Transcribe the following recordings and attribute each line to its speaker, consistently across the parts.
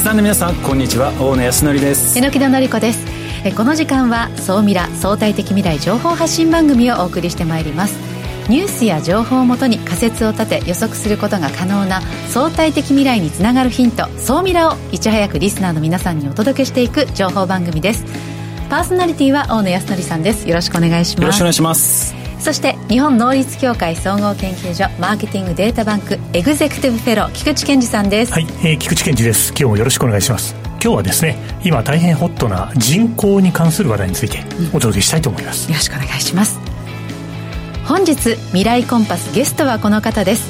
Speaker 1: スタンの皆さんこんにちは。大野康則です。
Speaker 2: 榎田紀子です。この時間は総ミラ相対的未来情報発信番組をお送りしてまいります。ニュースや情報をもとに仮説を立て予測することが可能な相対的未来につながるヒント総ミラをいち早くリスナーの皆さんにお届けしていく情報番組です。パーソナリティは大野康則さんです。よろしくお願いします。
Speaker 1: よろしくお願いします。
Speaker 2: そして日本能率協会総合研究所マーケティングデータバンクエグゼクティブフェロー菊池健二さんです。
Speaker 3: はい、えー、菊池健二です。今日もよろしくお願いします。今日はですね今大変ホットな人口に関する話題についてお届けしたいと思います、
Speaker 2: よろしくお願いします。本日未来コンパスゲストはこの方です。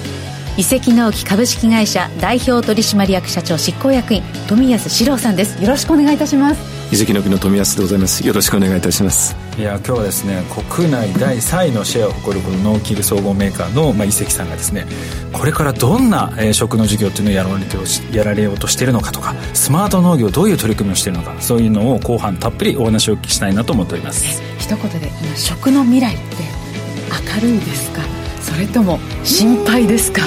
Speaker 2: 移籍納期株式会社代表取締役社長執行役員富安史郎さんです。よろしくお願いいたします
Speaker 4: 移籍の木の富安でございます。よろしくお願いいたします。
Speaker 1: いや今日はですね国内第3位のシェアを誇るこの農機具総合メーカーの、まあ、移籍さんがですねこれからどんな、えー、食の事業っていうのをやられてやられようとしているのかとかスマート農業どういう取り組みをしているのかそういうのを後半たっぷりお話をお聞きしたいなと思っております。
Speaker 2: 一言で今食の未来って明るいですか？それとも心配ですか？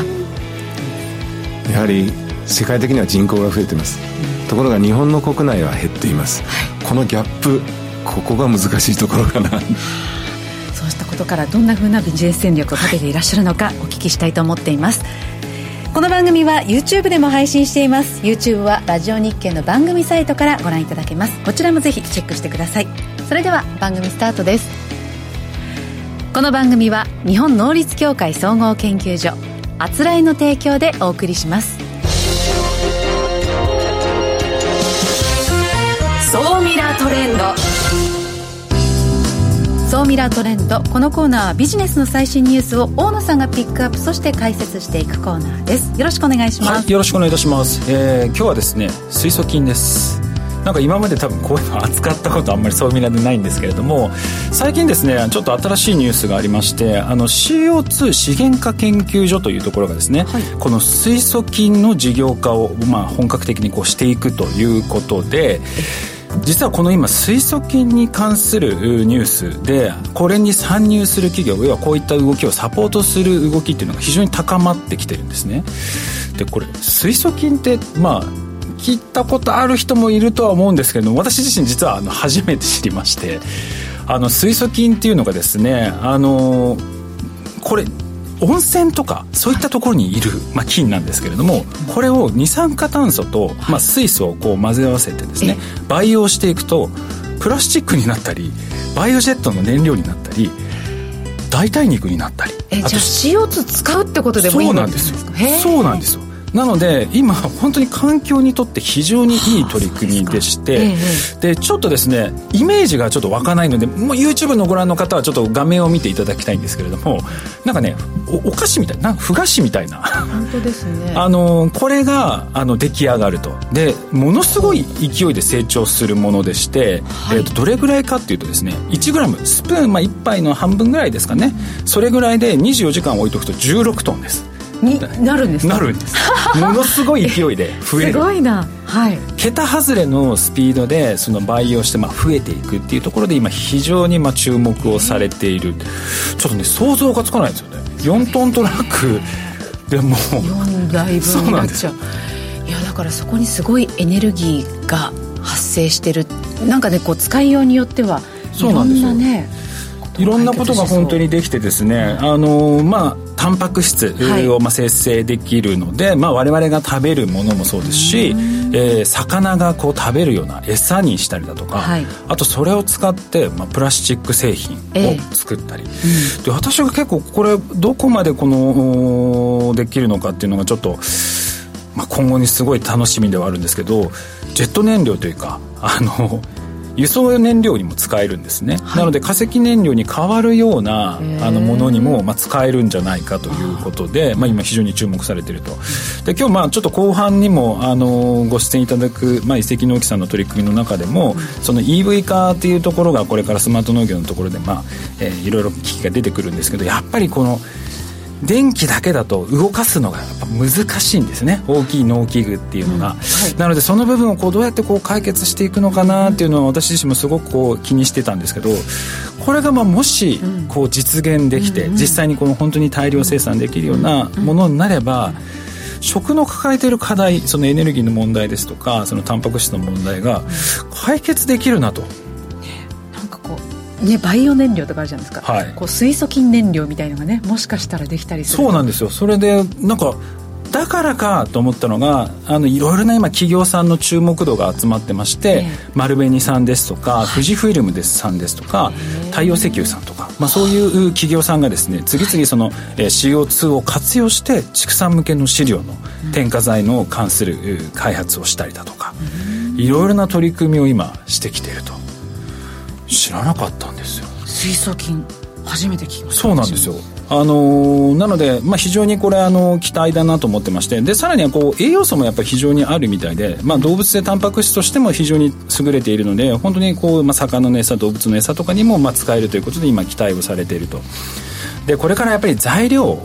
Speaker 4: やはり世界的には人口が増えています、うん、ところが日本の国内は減っています、はい、このギャップここが難しいところかな。
Speaker 2: そうしたことからどんなふうなビジネス戦略を立てていらっしゃるのかお聞きしたいと思っています、この番組は YouTube でも配信しています。YouTube はラジオ日経の番組サイトからご覧いただけます。こちらもぜひチェックしてください。それでは番組スタートです。この番組は日本能率協会総合研究所あつらいの提供でお送りしますラートレンド。総ミラートレンド。このコーナーはビジネスの最新ニュースを大野さんがピックアップそして解説していくコーナーです。よろしくお願いします、
Speaker 1: はい、よろしくお願いいたします、えー、今日はですね水素菌です。なんか今まで多分こういうの扱ったことあんまりそういう意味でないんですけれども最近ですねちょっと新しいニュースがありましてあの CO2 資源化研究所というところがですね、はい、この水素菌の事業化を、まあ、本格的にこうしていくということで実はこの今水素菌に関するニュースでこれに参入する企業要はこういった動きをサポートする動きっていうのが非常に高まってきてるんですね。でこれ水素菌ってまあ聞いたことある人もいるとは思うんですけど私自身実はあの初めて知りましてあの水素菌っていうのがですねあのこれ温泉とかそういったところにいる、まあ、菌なんですけれどもこれを二酸化炭素と、まあ、水素をこう混ぜ合わせてですね培養していくとプラスチックになったりバイオジェットの燃料になったり代替肉になったり。
Speaker 2: えじゃあ CO2 使うってことでもいいんですか
Speaker 1: そうなんですよ。なので今本当に環境にとって非常にいい取り組みでして、でちょっとですねイメージがちょっと湧かないのでもう YouTube のご覧の方はちょっと画面を見ていただきたいんですけれどもなんかねお菓子みたいなふ菓子みたいな。
Speaker 2: 本当ですね。
Speaker 1: あのこれがあの出来上がると。でものすごい勢いで成長するものでして、はい、えーと、どれぐらいかっていうとですね 1g スプーン、まあ、1杯の半分ぐらいですかね。それぐらいで24時間置いとくと16トンです
Speaker 2: になるんです
Speaker 1: なるんです。ものすごい勢いで増える。
Speaker 2: すごいな。はい。
Speaker 1: 桁外れのスピードでその培養してまあ増えていくっていうところで今非常にまあ注目をされている。ちょっとね想像がつかないですよね。4トントラックでも
Speaker 2: 4台分になっちゃう。いやだからそこにすごいエネルギーが発生してる。なんかねこう使いようによってはそうなんですよ。ね
Speaker 1: いろんなことが本当にできてですね、あのまあタンパク質をまあ生成できるので、はい、まあ、我々が食べるものもそうですし、えー、魚がこう食べるような餌にしたりだとか、はい、あとそれを使って、まあ、プラスチック製品を作ったり、えーうん、で私が結構これどこまでこのできるのかっていうのがちょっと、まあ、今後にすごい楽しみではあるんですけどジェット燃料というかあの輸送燃料にも使えるんですね、はい、なので化石燃料に変わるようなあのものにも、まあ、使えるんじゃないかということでまあ、今非常に注目されていると。で今日まあちょっと後半にもあのご出演いただく、まあ、遺跡農機さんの取り組みの中でも、うん、その EV 化っていうところがこれからスマート農業のところで、まあえー、いろいろ機器が出てくるんですけどやっぱりこの電気だけだと動かすのがやっぱ難しいんですね。大きい農機具っていうのが、うん。はい、なのでその部分をこうどうやってこう解決していくのかなっていうのは私自身もすごくこう気にしてたんですけどこれがまあもしこう実現できて、実際にこの本当に大量生産できるようなものになれば、食の抱えている課題そのエネルギーの問題ですとかそのタンパク質の問題が解決できるなと。
Speaker 2: ね、バイオ燃料とかあるじゃないですか、
Speaker 1: はい。
Speaker 2: こう水素菌燃料みたいのがねもしかしたらできたりする。
Speaker 1: そうなんですよ。それでなんかだからかと思ったのがあのいろいろな今企業さんの注目度が集まってまして、
Speaker 2: ええ。
Speaker 1: 丸紅さんですとか、富士フイルムですさんですとか、太陽石油さんとか、まあ、そういう企業さんがですね次々その、えー CO2 を活用して畜産向けの飼料の添加剤の関する、えー開発をしたりだとか、いろいろな取り組みを今してきていると知らなかったんですよ。
Speaker 2: 水素菌初めて聞きました。
Speaker 1: そうなんですよ。あのーなので、まあ、非常にこれあの期待だなと思ってましてでさらにはこう栄養素もやっぱり非常にあるみたいで、まあ、動物性タンパク質としても非常に優れているので本当にこう、まあ、魚の餌動物の餌とかにもまあ使えるということで今期待をされていると。でこれからやっぱり材料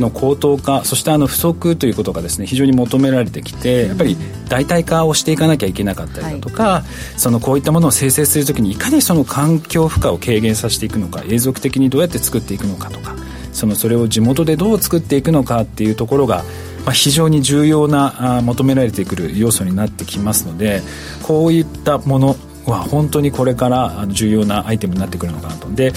Speaker 1: の高騰化そしてあの不足ということがですね非常に求められてきてやっぱり代替化をしていかなきゃいけなかったりだとか、そのこういったものを生成するときにいかにその環境負荷を軽減させていくのか永続的にどうやって作っていくのかとかそのそれを地元でどう作っていくのかっていうところが、まあ、非常に重要なあ求められてくる要素になってきますのでこういったものは本当にこれからあの重要なアイテムになってくるのかなと。で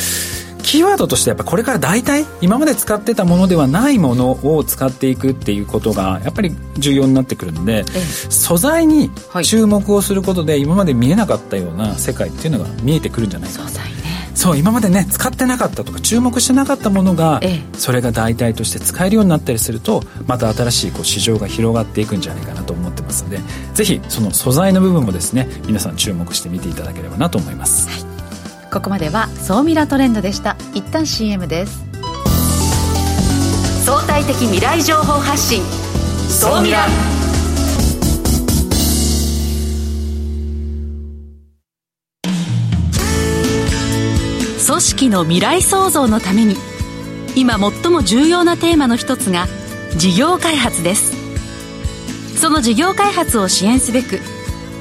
Speaker 1: キーワードとしてやっぱこれから代替今まで使ってたものではないものを使っていくっていうことがやっぱり重要になってくるので、素材に注目をすることで今まで見えなかったような世界っていうのが見えてくるんじゃないか。なそう今までね使ってなかったとか注目してなかったものが、
Speaker 2: ええ。
Speaker 1: それが代替として使えるようになったりするとまた新しいこう市場が広がっていくんじゃないかなと思ってますのでぜひその素材の部分もですね皆さん注目して見ていただければなと思います、
Speaker 2: ここまでは総ミラトレンドでした。一旦 CM です。
Speaker 5: 相対的未来情報発信。総ミラ。組織の未来創造のために今最も重要なテーマの一つが事業開発です。その事業開発を支援すべく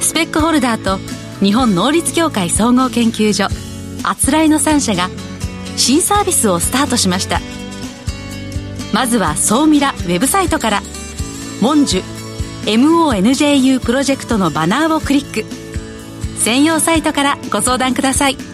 Speaker 5: スペックホルダーと日本能率協会総合研究所あつらいの3社が新サービスをスタートしました。まずは総ミラウェブサイトから「モンジュ MONJU プロジェクト」のバナーをクリック。専用サイトからご相談ください。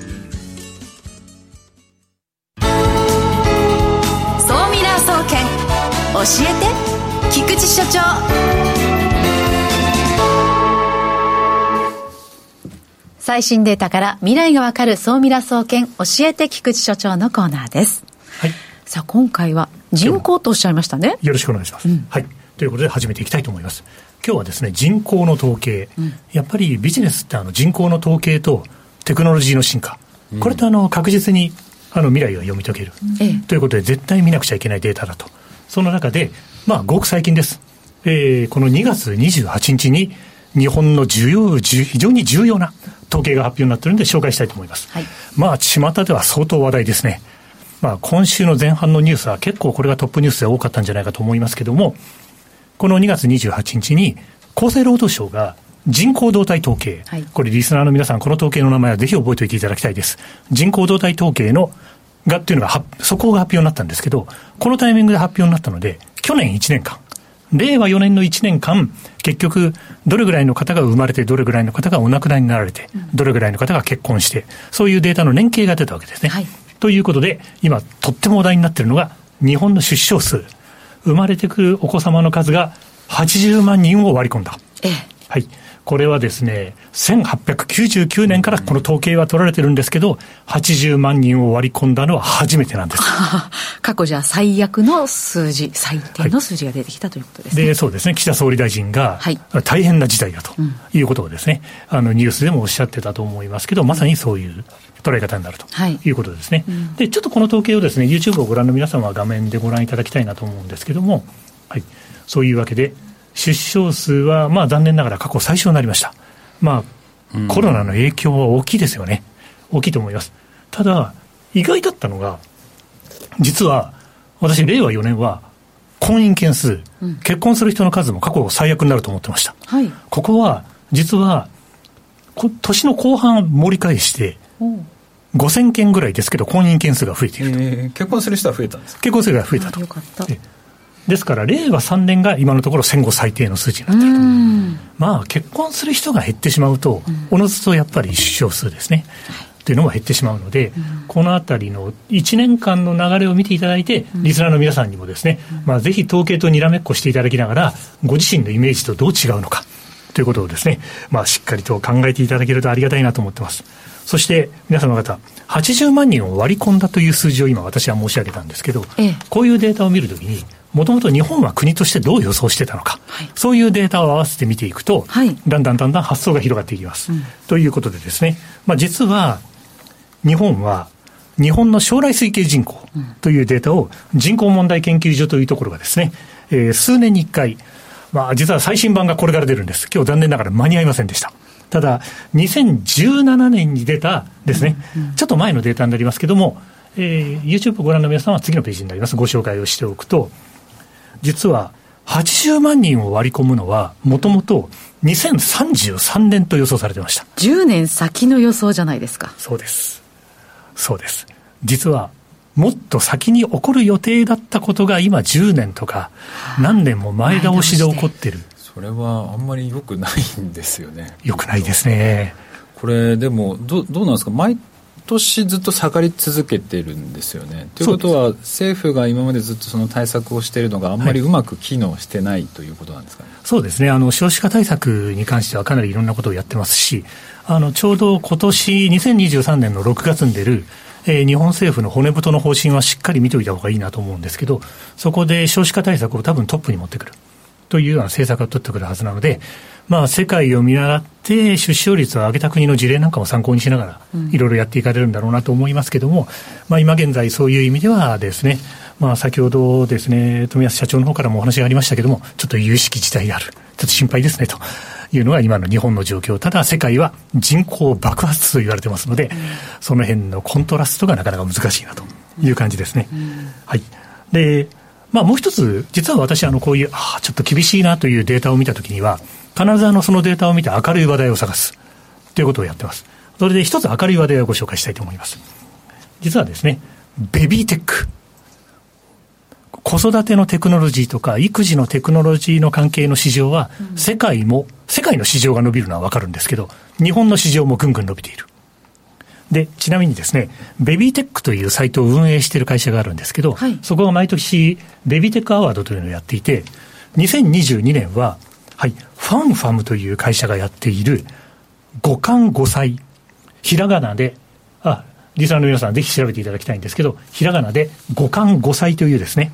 Speaker 2: 最新データから未来がわかる総ミラ総研教えて菊池所長のコーナーです。
Speaker 3: はい。
Speaker 2: さあ今回は人口とおっしゃいましたね。
Speaker 3: よろしくお願いします、はい。ということで始めていきたいと思います。今日はですね人口の統計、やっぱりビジネスってあの人口の統計とテクノロジーの進化、これとあの確実にあの未来を読み解ける、
Speaker 2: ええ。
Speaker 3: ということで絶対見なくちゃいけないデータだと。その中でまあごく最近です、えーこの2月28日に日本の重要重非常に重要な統計が発表になっているので紹介したいと思います、
Speaker 2: はい。
Speaker 3: まあ巷では相当話題ですね。まあ、今週の前半のニュースは結構これがトップニュースで多かったんじゃないかと思いますけども、この2月28日に厚生労働省が人口動態統計、
Speaker 2: はい。
Speaker 3: これリスナーの皆さんこの統計の名前はぜひ覚えておいていただきたいです。人口動態統計のがっていうのがは速報が発表になったんですけど、このタイミングで発表になったので、去年1年間、令和4年の1年間、結局、どれぐらいの方が生まれて、どれぐらいの方がお亡くなりになられて、どれぐらいの方が結婚して、そういうデータの連携が出たわけですね。
Speaker 2: はい
Speaker 3: ということで、今、とっても話題になっているのが、日本の出生数。生まれてくるお子様の数が80万人を割り込んだ。
Speaker 2: ええ
Speaker 3: はい。これはですね、1899年からこの統計は取られてるんですけど、80万人を割り込んだのは初めてなんです。
Speaker 2: 過去じゃ最悪の数字最低の数字が出てきたということですね、
Speaker 3: で、そうですね、岸田総理大臣が
Speaker 2: はい、
Speaker 3: 大変な事態だということをですね、あのニュースでもおっしゃってたと思いますけど、まさにそういう捉え方になると
Speaker 2: はい。
Speaker 3: いうことですね。で、ちょっとこの統計をですね、YouTube をご覧の皆様は画面でご覧いただきたいなと思うんですけども、はい、そういうわけで、出生数は、まあ残念ながら過去最小になりました。まあ、コロナの影響は大きいですよね。大きいと思います。ただ、意外だったのが、実は、私、令和4年は、婚姻件数、結婚する人の数も過去最悪になると思ってました。
Speaker 2: はい
Speaker 3: ここは、実は、こ年の後半盛り返して、
Speaker 2: おう
Speaker 3: 5000件ぐらいですけど、婚姻件数が増えていると。
Speaker 1: えー結婚する人は増えたんです
Speaker 3: 結婚数が増えたと
Speaker 2: あよ。かった
Speaker 3: えですから、令和3年が今のところ戦後最低の数字になっていると。まあ、結婚する人が減ってしまうと、おのずとやっぱり出生数ですね。というのも減ってしまうので、うん、このあたりの1年間の流れを見ていただいて、リスナーの皆さんにもですね、まあ、ぜひ統計とにらめっこしていただきながら、ご自身のイメージとどう違うのかということをですね、まあ、しっかりと考えていただけるとありがたいなと思ってます。そして皆様方、80万人を割り込んだという数字を今、私は申し上げたんですけど、ええ、こういうデータを見るときに、もともと日本は国としてどう予想してたのか、はい、そういうデータを合わせて見ていくと、はい、だんだんだんだん発想が広がっていきます。うん、ということでですね、まあ、実は日本は日本の将来推計人口というデータを人口問題研究所というところがですね、えー、数年に1回、まあ、実は最新版がこれから出るんです。今日残念ながら間に合いませんでした。ただ、2017年に出たですね、ちょっと前のデータになりますけれども、えー、YouTube をご覧の皆さんは次のページになります。ご紹介をしておくと、実は80万人を割り込むのは、もともと2033年と予想されてました。
Speaker 2: 10年先の予想じゃないですか。
Speaker 3: そうです。そうです。実は、もっと先に起こる予定だったことが今10年とか何年も前倒しで起こってる。
Speaker 1: それはあんまり良くないんですよね。
Speaker 3: 良くないですね。
Speaker 1: これでもどどうなんですか？毎年ずっと下がり続けてるんですよね。ということは政府が今までずっとその対策をしているのがあんまりうまく機能してないということなんですかね？
Speaker 3: はい、そうですねあの少子化対策に関してはかなりいろんなことをやってますしあのちょうど今年2023年の6月に出るえー、日本政府の骨太の方針はしっかり見ておいた方がいいなと思うんですけど、そこで少子化対策を多分トップに持ってくるというような政策を取ってくるはずなので、まあ、世界を見習って出生率を上げた国の事例なんかも参考にしながら、いろいろやっていかれるんだろうなと思いますけれども、まあ、今現在そういう意味ではですね、まあ、先ほどですね、富安社長の方からもお話がありましたけれども、ちょっと有識事態である。ちょっと心配ですね、というのが今の日本の状況。ただ、世界は人口爆発と言われてますので、その辺のコントラストがなかなか難しいなという感じですね。はい。で、まあ、もう一つ、実は私、あの、こういう、ああ、ちょっと厳しいなというデータを見たときには、必ずあの、そのデータを見て明るい話題を探すということをやってます。それで一つ明るい話題をご紹介したいと思います。実はですね、ベビーテック。子育てのテクノロジーとか育児のテクノロジーの関係の市場は、世界も、世界の市場が伸びるのはわかるんですけど、日本の市場もぐんぐん伸びている。で、ちなみにですね、ベビーテックというサイトを運営している会社があるんですけど、はい、そこが毎年、ベビーテックアワードというのをやっていて、2022年は、はい、ファンファムという会社がやっている、五冠五歳、ひらがなで、あ、リスナーの皆さんぜひ調べていただきたいんですけど、ひらがなで五冠五歳というですね、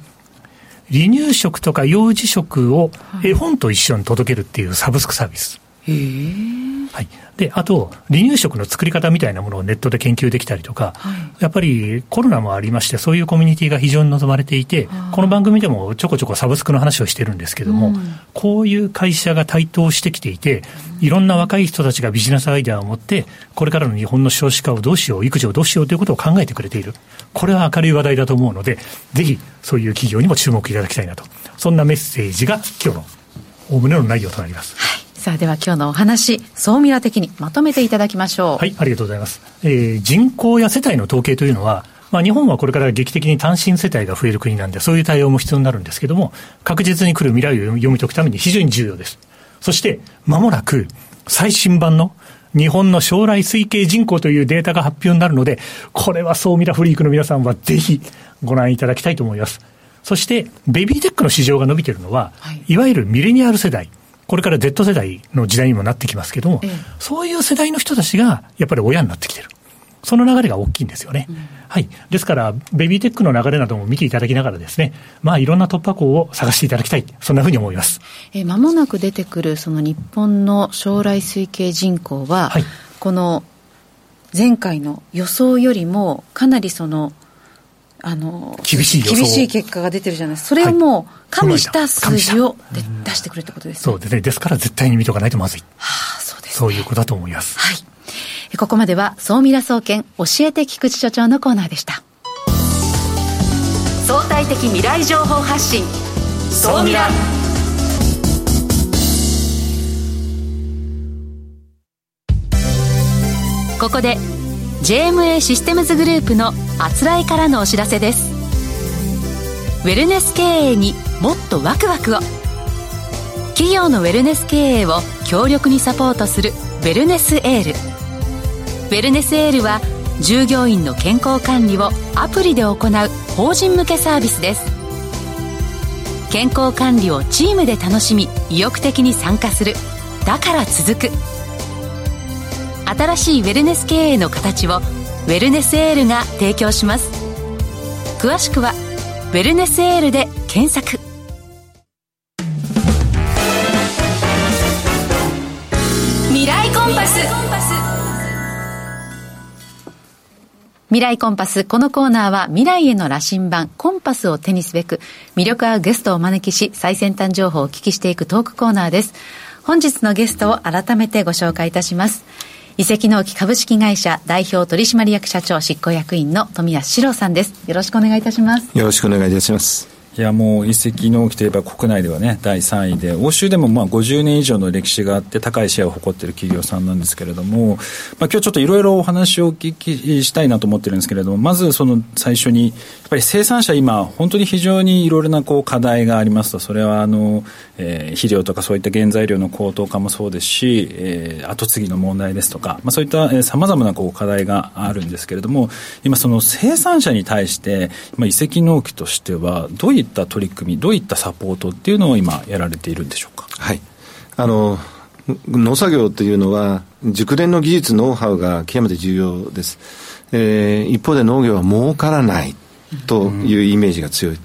Speaker 3: 離乳食とか幼児食を絵本と一緒に届けるっていうサブスクサービス。へはい、であと、離乳食の作り方みたいなものをネットで研究できたりとか、はい、やっぱりコロナもありまして、そういうコミュニティが非常に望まれていて、この番組でもちょこちょこサブスクの話をしてるんですけども、うん、こういう会社が台頭してきていて、いろんな若い人たちがビジネスアイデアを持って、これからの日本の少子化をどうしよう、育児をどうしようということを考えてくれている。これは明るい話題だと思うので、ぜひそういう企業にも注目いただきたいなと。そんなメッセージが今日のおおむねの内容となります。
Speaker 2: はいさあでは今日のお話総ミラ的にまとめていただきましょう
Speaker 3: はいありがとうございます、えー、人口や世帯の統計というのはまあ、日本はこれから劇的に単身世帯が増える国なんで、そういう対応も必要になるんですけども、確実に来る未来を読み解くために非常に重要です。そして、まもなく最新版の日本の将来推計人口というデータが発表になるので、これは総ミラフリークの皆さんはぜひご覧いただきたいと思います。そして、ベビーテックの市場が伸びているのは、はい、いわゆるミレニアル世代。これから Z 世代の時代にもなってきますけども、ええ、そういう世代の人たちがやっぱり親になってきてる。その流れが大きいんですよね。うん、はい。ですから、ベビーテックの流れなども見ていただきながらですね、まあ、いろんな突破口を探していただきたい。そんなふうに思います。
Speaker 2: えまもなく出てくる、その日本の将来推計人口は、はい、この前回の予想よりも、かなりその、あの
Speaker 3: 厳しい
Speaker 2: 厳しい結果が出てるじゃないです。か、それをもう加味した数字を出してくるってことですね。
Speaker 3: そうですね、ですから絶対に見とかないとまずい、はあそうです、ね、そういうことだと思います。
Speaker 2: はい、ここまでは、総ミラ総研教えて菊池所長のコーナーでした。
Speaker 5: 相対的未来情報発信、総ミラ。ここで JMA システムズグループのあつらいからのお知らせです。ウェルネス経営にもっとワクワクを。企業のウェルネス経営を強力にサポートするウェルネスエールウェルネスエールは従業員の健康管理をアプリで行う法人向けサービスです。健康管理をチームで楽しみ意欲的に参加する。だから続く。新しいウェルネス経営の形をウェルネスエールが提供します詳しくは「ウェルネスエール」で検索未来コンパス
Speaker 2: 未来コンパス。このコーナーは未来への羅針盤、コンパスを手にすべく、魅力あるゲストをお招きし、最先端情報をお聞きしていくトークコーナーです。本日のゲストを改めてご紹介いたします。遺跡納期株式会社代表取締役社長執行役員の富安史郎さんです。よろしくお願いいたします。
Speaker 4: よろしくお願いいたします。
Speaker 1: いやもう遺跡納期といえば国内ではね第3位で欧州でもまあ50年以上の歴史があって高いシェアを誇っている企業さんなんですけれども、まあ、今日ちょっといろいろお話をお聞きしたいなと思ってるんですけれどもまずその最初にやっぱり生産者今本当に非常にいろいろなこう課題がありますと。それはあの、えー、肥料とかそういった原材料の高騰化もそうですし、えー、後継ぎの問題ですとか、まあ、そういったさまざ、まなこう課題があるんですけれども今その生産者に対して、まあ、遺跡納期としてはどういうった取り組み、どういったサポートっていうのを今、やられているんでしょうか？
Speaker 4: はいあの農作業というのは、熟練の技術、ノウハウが極めて重要です。えー、一方で農業は儲からないというイメージが強い。うん、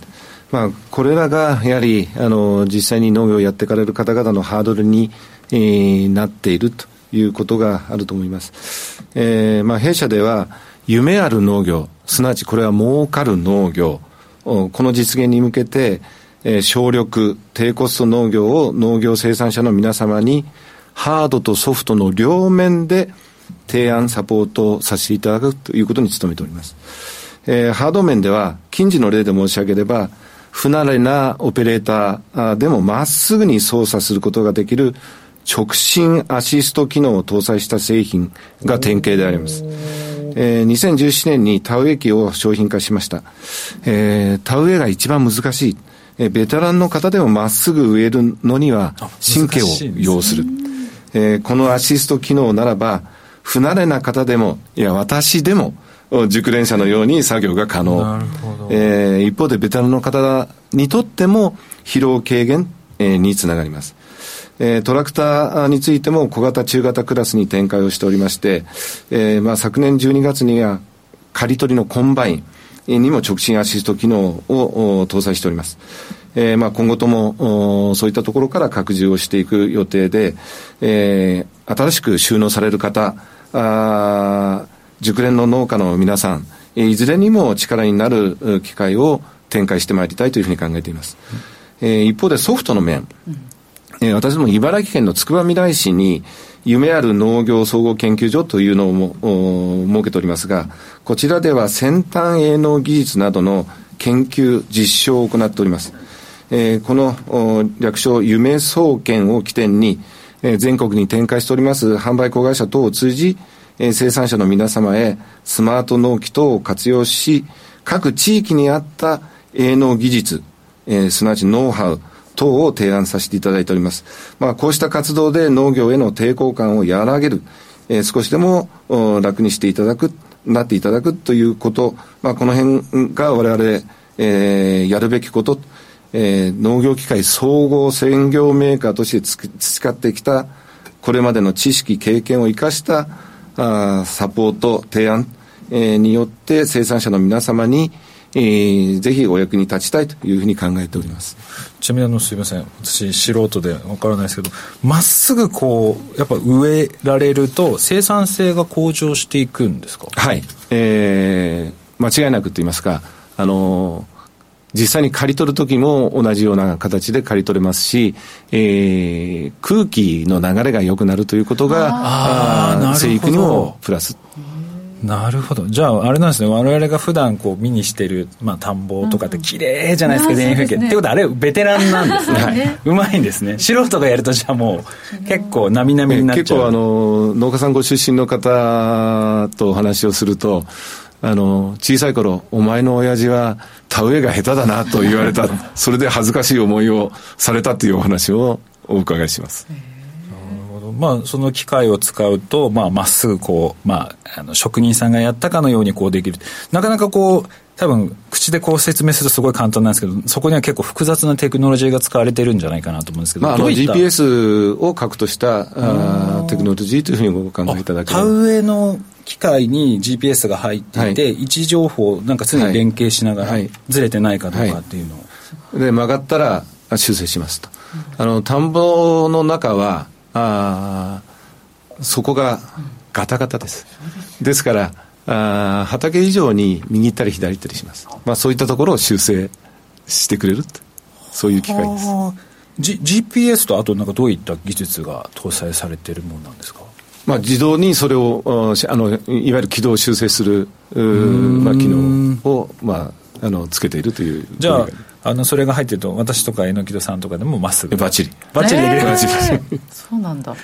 Speaker 4: まあ、これらがやはりあの実際に農業をやっていかれる方々のハードルに、えー、なっているということがあると思います。えーまあ、弊社では夢ある農業、すなわちこれは儲かる農業この実現に向けて、えー、省力、低コスト農業を農業生産者の皆様にハードとソフトの両面で提案、サポートをさせていただくということに努めております。えー、ハード面では、近似の例で申し上げれば、不慣れなオペレーターでもまっすぐに操作することができる直進アシスト機能を搭載した製品が典型であります。えー、2017年に田植え機を商品化しました。えー、田植えが一番難しい。えー、ベテランの方でもまっすぐ植えるのには神経を要する。すえー、このアシスト機能ならば、不慣れな方でも、いや、私でも、熟練者のように作業が可能。えー、一方でベテランの方にとっても疲労軽減、えー、につながります。えー、トラクターについても小型、中型クラスに展開をしておりまして、えー、まあ昨年12月には刈り取りのコンバインにも直進アシスト機能を搭載しております。えー、まあ今後ともそういったところから拡充をしていく予定で、えー、新しく収納される方、あ熟練の農家の皆さん、いずれにも力になる機会を展開してまいりたいというふうに考えています。えー、一方でソフトの面、うんえ、私ども茨城県のつくばみらい市に夢ある農業総合研究所というのを設けておりますが、こちらでは先端営農技術などの研究、実証を行っております。えー、この略称夢総研を起点に、えー、全国に展開しております販売子会社等を通じ、えー、生産者の皆様へスマート農機等を活用し、各地域に合った営農技術、えー、すなわちノウハウ、等を提案させていただいております。まあ、こうした活動で農業への抵抗感を和らげる、えー、少しでも楽にしていただく、なっていただくということ、まあ、この辺が我々、えー、やるべきこと、えー、農業機械総合専業メーカーとして培ってきたこれまでの知識、経験を生かしたあサポート、提案、えー、によって生産者の皆様に、えー、ぜひお役に立ちたいというふうに考えております。
Speaker 1: ちなみにあのすいません。私素人でわからないですけどまっすぐこうやっぱ植えられると生産性が向上していくんですか？
Speaker 4: はい。えー、間違いなくと言いますかあのー実際に刈り取る時も同じような形で刈り取れますし、えー、空気の流れが良くなるということが生育にもプラス
Speaker 1: なるほど。じゃああれなんですね。我々が普段こう見にしてる、まあ、田んぼとかって綺麗じゃないですか田園風景、ね、ってことはあれベテランなんですね、はい、うまいんですね。素人がやるとじゃあもう結構なみなみになっちゃう。
Speaker 4: 結構あの農家さんご出身の方とお話をするとあの、小さい頃、お前の親父は田植えが下手だなと言われた。それで恥ずかしい思いをされたというお話をお伺いします。
Speaker 1: まあ、その機械を使うと、まあ、まっすぐこう、まあ、あの、職人さんがやったかのようにこうできる。なかなかこう、多分、口でこう説明するとすごい簡単なんですけど、そこには結構複雑なテクノロジーが使われてるんじゃないかなと思うんですけど、
Speaker 4: まあ、あの GPS を核としたあテクノロジーというふうにお考えいただけ。
Speaker 1: 田植えの機械に GPS が入っていて、はい、位置情報なんか常に連携しながら、ずれてないかどうかっていうのを。
Speaker 4: はい、で、曲がったら修正しますと。あの、田んぼの中は、あそこがガタガタです。ですから、あ畑以上に右行ったり左行ったりします。まあそういったところを修正してくれるそういう機械です。
Speaker 1: G、GPS とあとなんかどういった技術が搭載されているものなんですか？
Speaker 4: まあ、自動にそれをあのいわゆる軌道を修正するまあ、機能を、まあ、あのつけているという
Speaker 1: じゃああのそれが入ってると私とか榎木戸さんとかでもまっすぐ。
Speaker 4: バッチリ。
Speaker 1: バッチリできる、え
Speaker 2: ー、そうなんだ。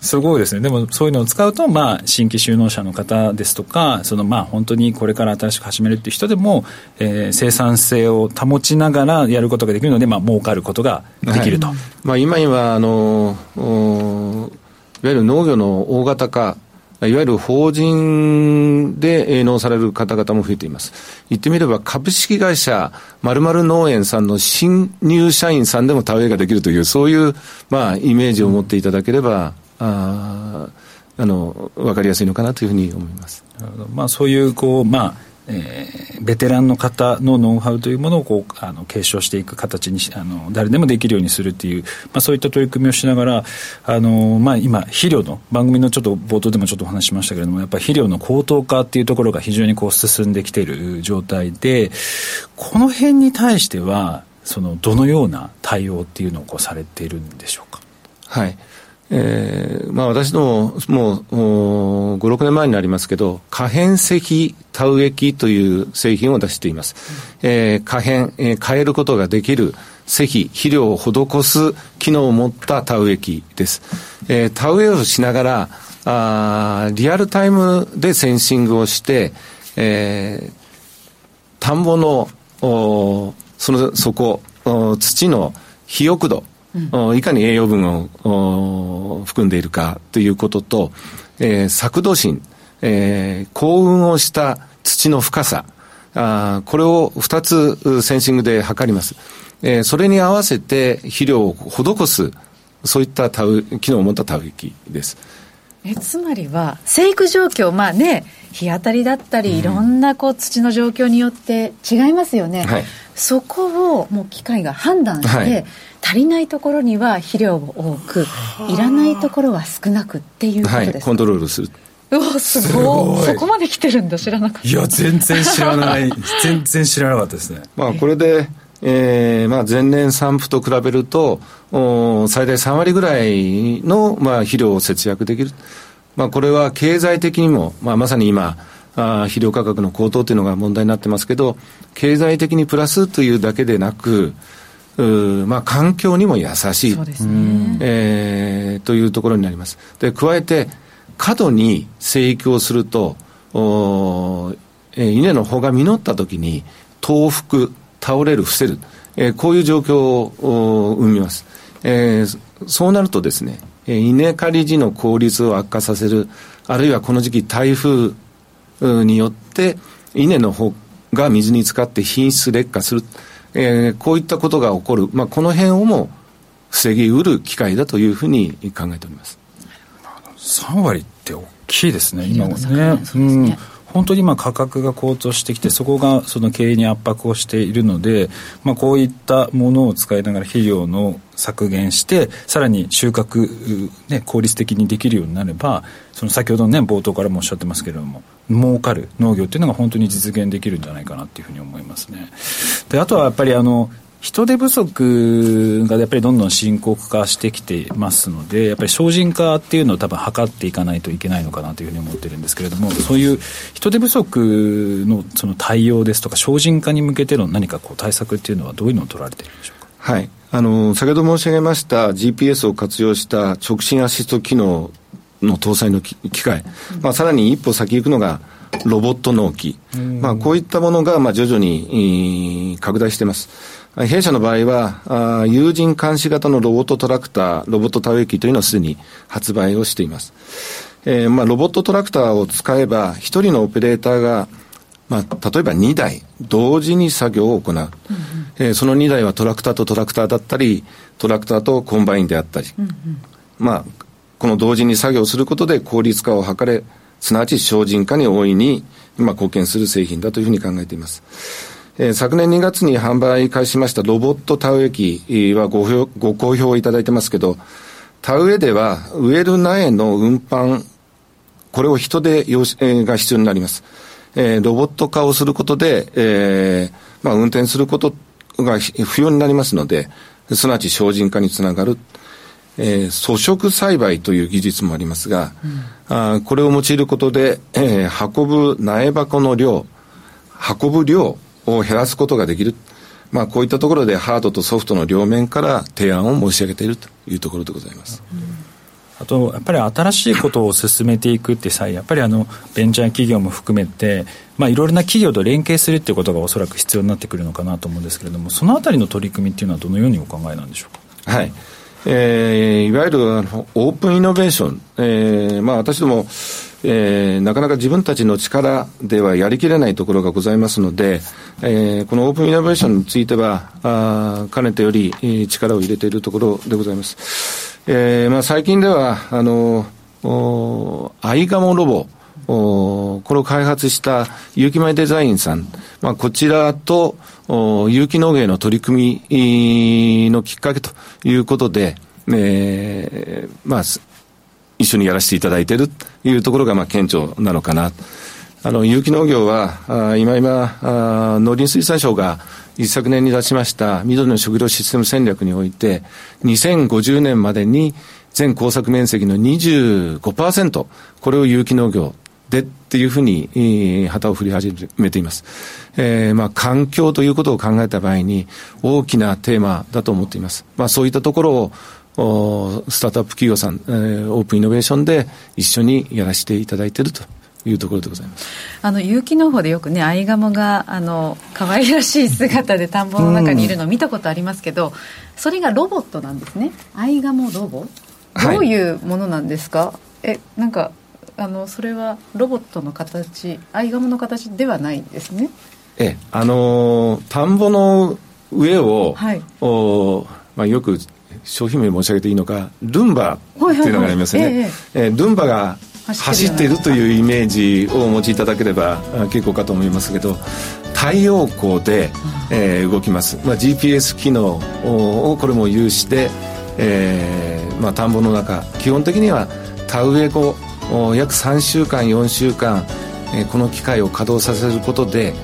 Speaker 1: すごいですね。でもそういうのを使うと、まあ、新規就農者の方ですとか、そのまあ、本当にこれから新しく始めるっていう人でも、えー、生産性を保ちながらやることができるので、まあ、儲かることができると。はい、
Speaker 4: まあ、今今、あの、いわゆる農業の大型化、いわゆる法人で営農される方々も増えています。言ってみれば株式会社〇〇農園さんの新入社員さんでも田植えができるという、そういう、まあ、イメージを持っていただければ、ああのわかりやすいのかなというふうに思います。
Speaker 1: まあ、そういうこう、まあえー、ベテランの方のノウハウというものをこうあの継承していく形にあの誰でもできるようにするっていう、まあ、そういった取り組みをしながらあの、まあ、今肥料の番組のちょっと冒頭でもちょっとお話しましたけれどもやっぱり肥料の高騰化っていうところが非常にこう進んできている状態でこの辺に対してはそのどのような対応っていうのをこうされているんでしょうか？
Speaker 4: はいえー、まあ私ども、もう、5、6年前になりますけど、可変石田植え機という製品を出しています。えー、可変、えー、変えることができる石、肥料を施す機能を持った田植え機です。えー、田植えをしながら、あリアルタイムでセンシングをして、えー、田んぼの、おその、そこ、土の肥沃度、うん、いかに栄養分を含んでいるかということと、えー、作土心、えー、幸運をした土の深さ、あこれを2つセンシングで測ります。えー、それに合わせて肥料を施す、そういった機能を持った田植え機です。
Speaker 2: えつまりは生育状況まあね日当たりだったり、いろんなこう土の状況によって違いますよね、はい、そこをもう機械が判断して、はい、足りないところには肥料を多くいらないところは少なくっていうことです。か、はい、
Speaker 4: コントロールする。
Speaker 2: うわすごい。そこまで来てるんだ知らなかった。
Speaker 1: いや全然知らない。全然知らなかったですね。
Speaker 4: まあこれでえーまあ、前年散布と比べるとお最大3割ぐらいの、まあ、肥料を節約できる、まあ、これは経済的にも、まあ、まさに今あ肥料価格の高騰というのが問題になってますけど経済的にプラスというだけでなくまあ、環境にも優しい、ね。えー、というところになります。で加えて過度に生育をするとお、えー、稲の穂が実った時に倒伏倒れる伏せる、えー、こういう状況を生みます、えー、そうなるとですね稲刈り時の効率を悪化させるあるいはこの時期台風によって稲の穂が水に浸かって品質劣化する。えー、こういったことが起こる、まあ、この辺をも防ぎうる機会だというふうに考えております。
Speaker 1: 3割って大きいですね、今はね。本当に今価格が高騰してきてそこがその経営に圧迫をしているので、まあ、こういったものを使いながら肥料の削減してさらに収穫、ね、効率的にできるようになればその先ほどね冒頭からもおっしゃってますけれども儲かる農業っていうのが本当に実現できるんじゃないかなっていうふうに思いますね。であとはやっぱりあの人手不足がやっぱりどんどん深刻化してきてますのでやっぱり精進化っていうのを多分図っていかないといけないのかなというふうに思ってるんですけれどもそういう人手不足のその対応ですとか精進化に向けての何かこう対策っていうのはどういうのを取られているんでしょうか？
Speaker 4: はい。あの先ほど申し上げました GPS を活用した直進アシスト機能の搭載の機械、まあ、さらに一歩先行くのがロボット納期、まあ、こういったものがまあ徐々に拡大しています。弊社の場合は、有人監視型のロボットトラクター、ロボット田植え機というのをすでに発売をしています。えー、まあ、ロボットトラクターを使えば、一人のオペレーターが、まあ、例えば2台同時に作業を行う、うんうん、えー、その2台はトラクターとトラクターだったりトラクターとコンバインであったり、うんうん、まあこの同時に作業することで効率化を図れすなわち省人化に大いに今貢献する製品だというふうに考えています。えー、昨年2月に販売開始しましたロボット田植え機はごご好評いただいてますけど、田植えでは植える苗の運搬、これを人で用、えー、が必要になります。えー、ロボット化をすることで、えー、まあ、運転することが不要になりますので、すなわち精進化につながる。えー、粗食栽培という技術もありますが、うん、あこれを用いることで、えー、運ぶ苗箱の量、運ぶ量を減らすことができる。まあ、こういったところでハードとソフトの両面から提案を申し上げているというところでございます。うん
Speaker 1: あとやっぱり新しいことを進めていくって際やっぱりあのベンチャー企業も含めてまあいろいろな企業と連携するっていうことがおそらく必要になってくるのかなと思うんですけれどもそのあたりの取り組みっていうのはどのようにお考えなんでしょう
Speaker 4: か？はいえー、いわゆるあのオープンイノベーション、えーまあ、私ども、えー、なかなか自分たちの力ではやりきれないところがございますので、えー、このオープンイノベーションについては、あかねてより力を入れているところでございます。えーまあ、最近では、あの、アイガモロボ、これを開発した有機米デザインさん、まあ、こちらと有機農芸の取り組みのきっかけということで、えー、まあ、一緒にやらせていただいているというところが、まあ、顕著なのかな。あの、有機農業は、あ今今あ、農林水産省が一昨年に出しました緑の食料システム戦略において、2050年までに全耕作面積の25%、これを有機農業でっていうふうに、えー、旗を振り始めています。えー、まあ、環境ということを考えた場合に、大きなテーマだと思っています。まあ、そういったところを、スタートアップ企業さん、えー、オープンイノベーションで一緒にやらせていただいているというところでございます。
Speaker 2: あの有機農法でよくねアイガモがあの可愛らしい姿で田んぼの中にいるのを見たことありますけど、それがロボットなんですね。アイガモロボ？どういうものなんですか、はい、えなんかあのそれはロボットの形アイガモの形ではないんですね。
Speaker 4: えあの田んぼの上を、はい、おまあ、よく商品名申し上げていいのかルンバっていうのがありますね、はいはいはい、ええ。ルンバが走っているというイメージをお持ちいただければ結構かと思いますけど太陽光で、えー、動きます、まあ、GPS 機能をこれも有して、えーまあ、田んぼの中基本的には田植え後約3週間4週間、えー、この機械を稼働させることで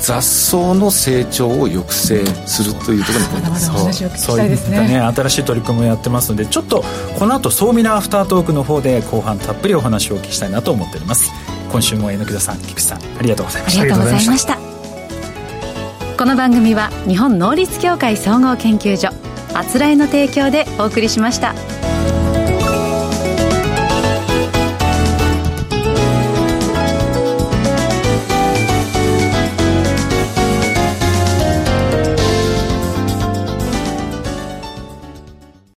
Speaker 4: 雑草の成長を抑制するというところに
Speaker 2: まだまだ話を聞きたいですね。
Speaker 1: ね新しい取り組みをやってますのでちょっとこの後総ミラーアフタートークの方で後半たっぷりお話をお聞きしたいなと思っております。今週も榎田さん菊池さんありがとうございました。
Speaker 2: ありがとうございました。この番組は日本能率協会総合研究所あつらえの提供でお送りしました。